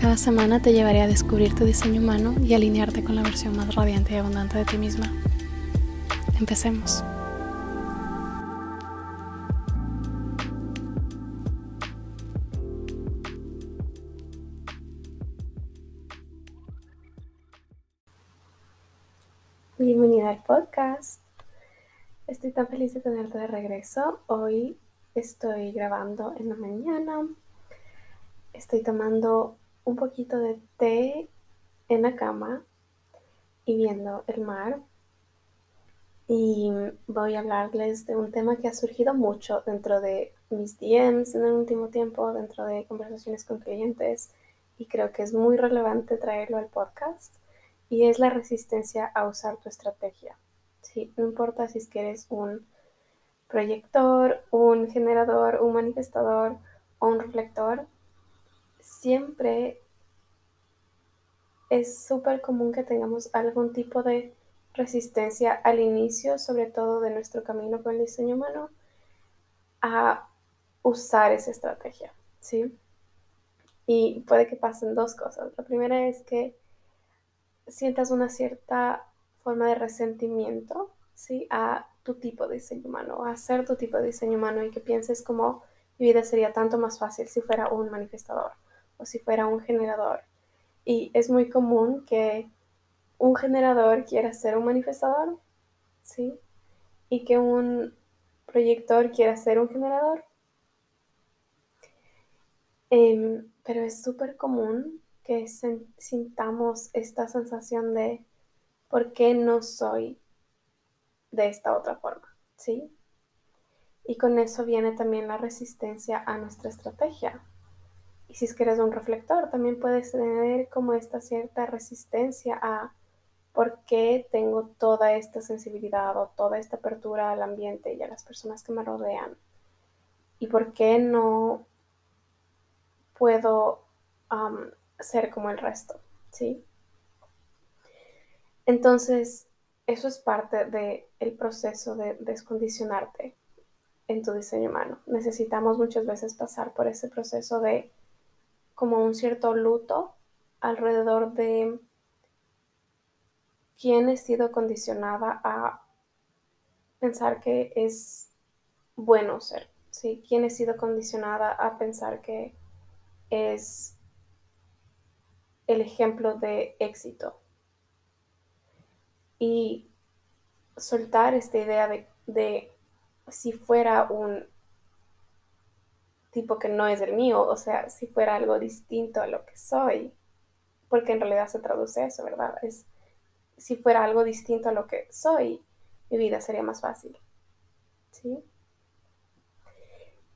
Cada semana te llevaré a descubrir tu diseño humano y alinearte con la versión más radiante y abundante de ti misma. Empecemos. Bienvenida al podcast. Estoy tan feliz de tenerte de regreso. Hoy estoy grabando en la mañana. Estoy tomando un poquito de té en la cama y viendo el mar. Y voy a hablarles de un tema que ha surgido mucho dentro de mis DMs en el último tiempo, dentro de conversaciones con clientes, y creo que es muy relevante traerlo al podcast, y es la resistencia a usar tu estrategia. ¿sí? No importa si es que eres un proyector, un generador, un manifestador o un reflector, siempre es súper común que tengamos algún tipo de resistencia al inicio, sobre todo de nuestro camino con el diseño humano, a usar esa estrategia, ¿sí? Y puede que pasen dos cosas. La primera es que sientas una cierta forma de resentimiento, ¿sí? A tu tipo de diseño humano, a hacer tu tipo de diseño humano y que pienses como mi vida sería tanto más fácil si fuera un manifestador o si fuera un generador. Y es muy común que un generador quiera ser un manifestador, ¿sí? Y que un proyector quiera ser un generador. Em, pero es súper común que sintamos esta sensación de ¿por qué no soy de esta otra forma? ¿Sí? Y con eso viene también la resistencia a nuestra estrategia. Y si es que eres un reflector, también puedes tener como esta cierta resistencia a por qué tengo toda esta sensibilidad o toda esta apertura al ambiente y a las personas que me rodean. Y por qué no puedo ser como el resto, ¿sí? Entonces, eso es parte del proceso de descondicionarte en tu diseño humano. Necesitamos muchas veces pasar por ese proceso de como un cierto luto alrededor de quién he sido condicionada a pensar que es bueno ser, ¿sí? ¿Quién he sido condicionada a pensar que es el ejemplo de éxito? Y soltar esta idea de, de si fuera un tipo que no es el mío, o sea, si fuera algo distinto a lo que soy, porque en realidad se traduce eso, ¿verdad? Es si fuera algo distinto a lo que soy, mi vida sería más fácil. ¿Sí?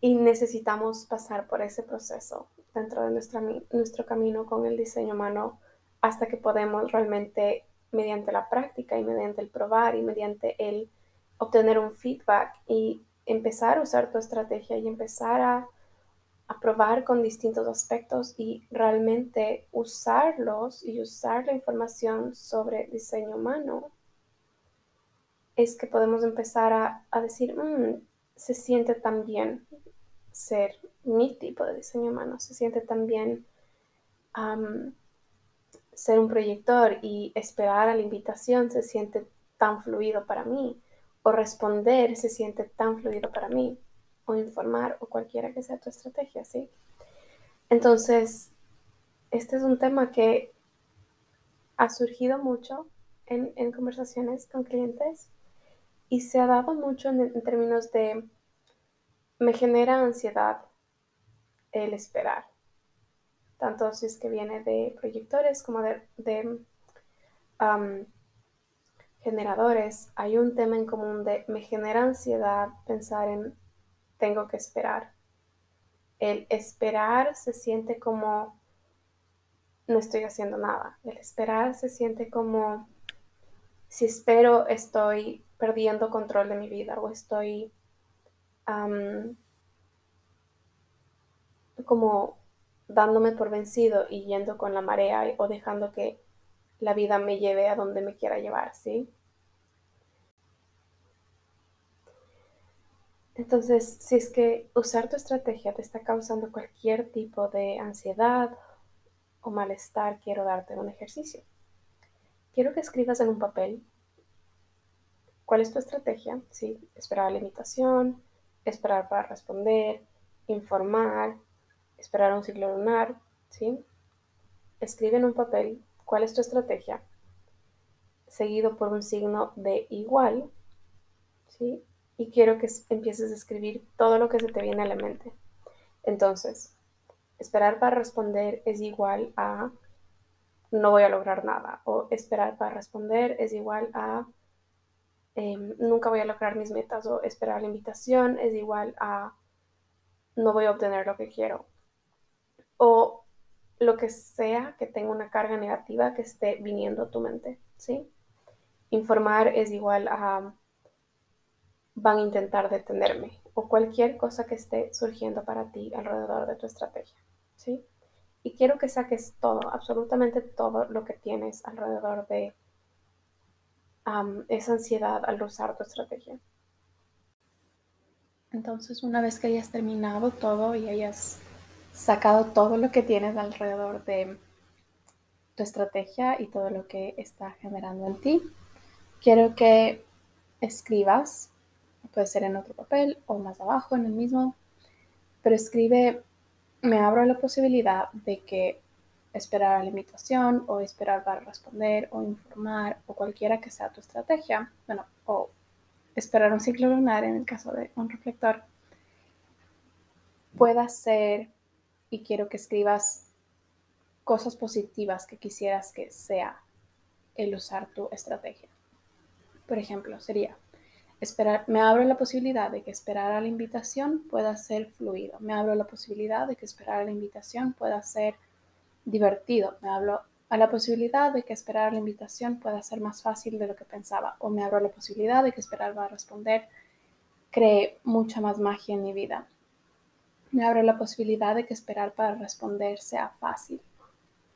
Y necesitamos pasar por ese proceso dentro de nuestra, nuestro camino con el diseño humano hasta que podemos realmente, mediante la práctica y mediante el probar y mediante el obtener un feedback y empezar a usar tu estrategia y empezar a a probar con distintos aspectos y realmente usarlos y usar la información sobre diseño humano, es que podemos empezar a, decir, mm, se siente tan bien ser mi tipo de diseño humano, se siente tan bien ser un proyector y esperar a la invitación se siente tan fluido para mí, o responder se siente tan fluido para mí o informar o cualquiera que sea tu estrategia, ¿sí? Entonces, este es un tema que ha surgido mucho en, conversaciones con clientes y se ha dado mucho en, términos de me genera ansiedad el esperar, tanto si es que viene de proyectores como de, generadores, hay un tema en común de me genera ansiedad pensar en tengo que esperar. El esperar se siente como no estoy haciendo nada. El esperar se siente como si espero estoy perdiendo control de mi vida o estoy como dándome por vencido y yendo con la marea o dejando que la vida me lleve a donde me quiera llevar, ¿sí? Entonces, si es que usar tu estrategia te está causando cualquier tipo de ansiedad o malestar, quiero darte un ejercicio. Quiero que escribas en un papel cuál es tu estrategia, ¿sí? Esperar la invitación, esperar para responder, informar, esperar un ciclo lunar, ¿sí? Escribe en un papel cuál es tu estrategia, seguido por un signo de igual, ¿sí? Y quiero que empieces a escribir todo lo que se te viene a la mente. Entonces, esperar para responder es igual a no voy a lograr nada. O esperar para responder es igual a em, nunca voy a lograr mis metas. O esperar la invitación es igual a no voy a obtener lo que quiero. O lo que sea que tenga una carga negativa que esté viniendo a tu mente, ¿sí? Informar es igual a van a intentar detenerme o cualquier cosa que esté surgiendo para ti alrededor de tu estrategia, ¿sí? Y quiero que saques todo, absolutamente todo lo que tienes alrededor de esa ansiedad al usar tu estrategia. Entonces, una vez que hayas terminado todo y hayas sacado todo lo que tienes alrededor de tu estrategia y todo lo que está generando en ti, quiero que escribas, puede ser en otro papel o más abajo en el mismo, pero escribe me abro la posibilidad de que esperar a la invitación o esperar para responder o informar o cualquiera que sea tu estrategia, bueno, o esperar un ciclo lunar en el caso de un reflector, pueda ser, y quiero que escribas cosas positivas que quisieras que sea el usar tu estrategia. Por ejemplo, sería, Esperar, me abro la posibilidad de que esperar a la invitación pueda ser fluido. Me abro la posibilidad de que esperar a la invitación pueda ser divertido. Me abro a la posibilidad de que esperar a la invitación pueda ser más fácil de lo que pensaba. O me abro la posibilidad de que esperar va a responder cree mucha más magia en mi vida. Me abro la posibilidad de que esperar para responder sea fácil.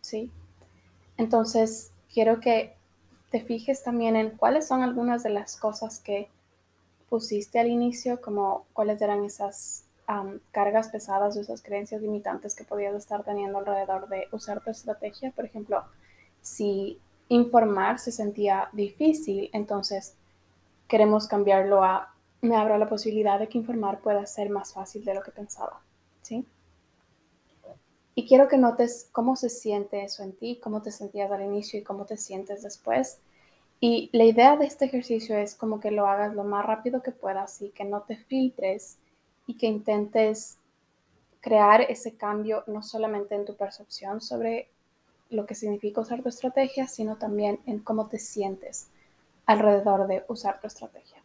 ¿Sí? Entonces, quiero que te fijes también en cuáles son algunas de las cosas que pusiste al inicio, como cuáles eran esas cargas pesadas o esas creencias limitantes que podías estar teniendo alrededor de usar tu estrategia. Por ejemplo, si informar se sentía difícil, entonces queremos cambiarlo a me abro la posibilidad de que informar pueda ser más fácil de lo que pensaba, ¿sí? Y quiero que notes cómo se siente eso en ti, cómo te sentías al inicio y cómo te sientes después. Y la idea de este ejercicio es como que lo hagas lo más rápido que puedas y que no te filtres y que intentes crear ese cambio no solamente en tu percepción sobre lo que significa usar tu estrategia, sino también en cómo te sientes alrededor de usar tu estrategia.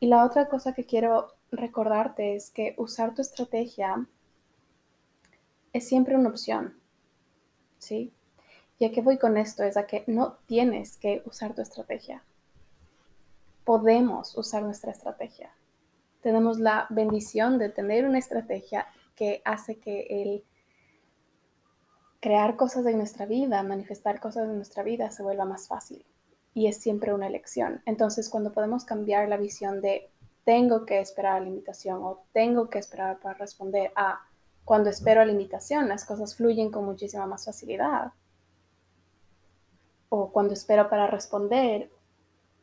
Y la otra cosa que quiero recordarte es que usar tu estrategia es siempre una opción, ¿sí? ¿Y a qué voy con esto? Es a que no tienes que usar tu estrategia. Podemos usar nuestra estrategia. Tenemos la bendición de tener una estrategia que hace que el crear cosas en nuestra vida, manifestar cosas en nuestra vida se vuelva más fácil. Y es siempre una elección. Entonces, cuando podemos cambiar la visión de tengo que esperar a la invitación o tengo que esperar para responder a cuando espero a la invitación, las cosas fluyen con muchísima más facilidad o cuando espero para responder,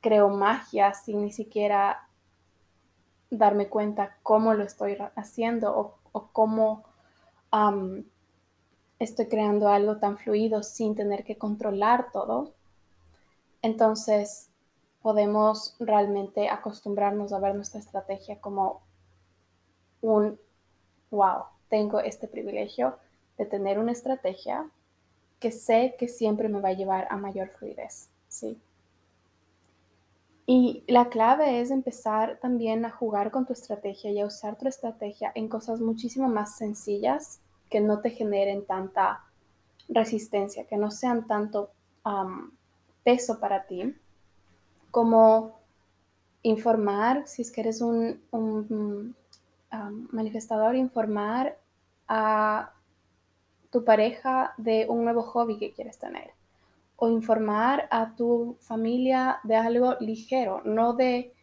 creo magia sin ni siquiera darme cuenta cómo lo estoy haciendo o, cómo estoy creando algo tan fluido sin tener que controlar todo. Entonces podemos realmente acostumbrarnos a ver nuestra estrategia como un, wow, tengo este privilegio de tener una estrategia que sé que siempre me va a llevar a mayor fluidez, ¿sí? Y la clave es empezar también a jugar con tu estrategia y a usar tu estrategia en cosas muchísimo más sencillas que no te generen tanta resistencia, que no sean tanto peso para ti, como informar, si es que eres un, manifestador, informar a tu pareja de un nuevo hobby que quieres tener o informar a tu familia de algo ligero, no de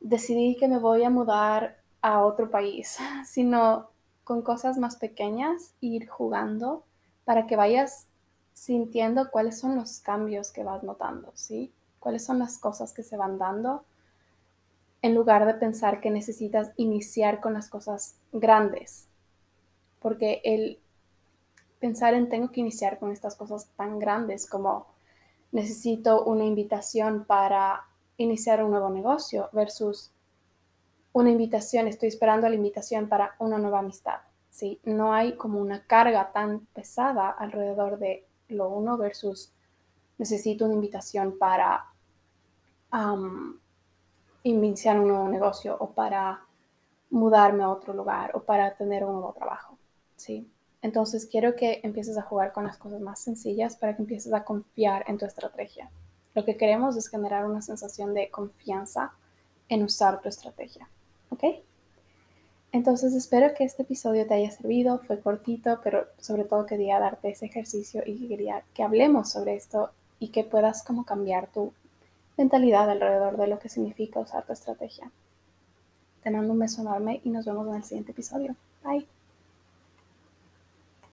decidir que me voy a mudar a otro país, sino con cosas más pequeñas, ir jugando para que vayas sintiendo cuáles son los cambios que vas notando, ¿sí? Cuáles son las cosas que se van dando en lugar de pensar que necesitas iniciar con las cosas grandes. Porque el pensar en tengo que iniciar con estas cosas tan grandes como necesito una invitación para iniciar un nuevo negocio versus una invitación, estoy esperando la invitación para una nueva amistad. ¿sí? No hay como una carga tan pesada alrededor de lo uno versus necesito una invitación para iniciar un nuevo negocio o para mudarme a otro lugar o para tener un nuevo trabajo. ¿sí? Entonces quiero que empieces a jugar con las cosas más sencillas para que empieces a confiar en tu estrategia. Lo que queremos es generar una sensación de confianza en usar tu estrategia. ¿Ok? Entonces espero que este episodio te haya servido. Fue cortito, pero sobre todo quería darte ese ejercicio y quería que hablemos sobre esto y que puedas como cambiar tu mentalidad alrededor de lo que significa usar tu estrategia. Te mando un beso enorme y nos vemos en el siguiente episodio. Bye.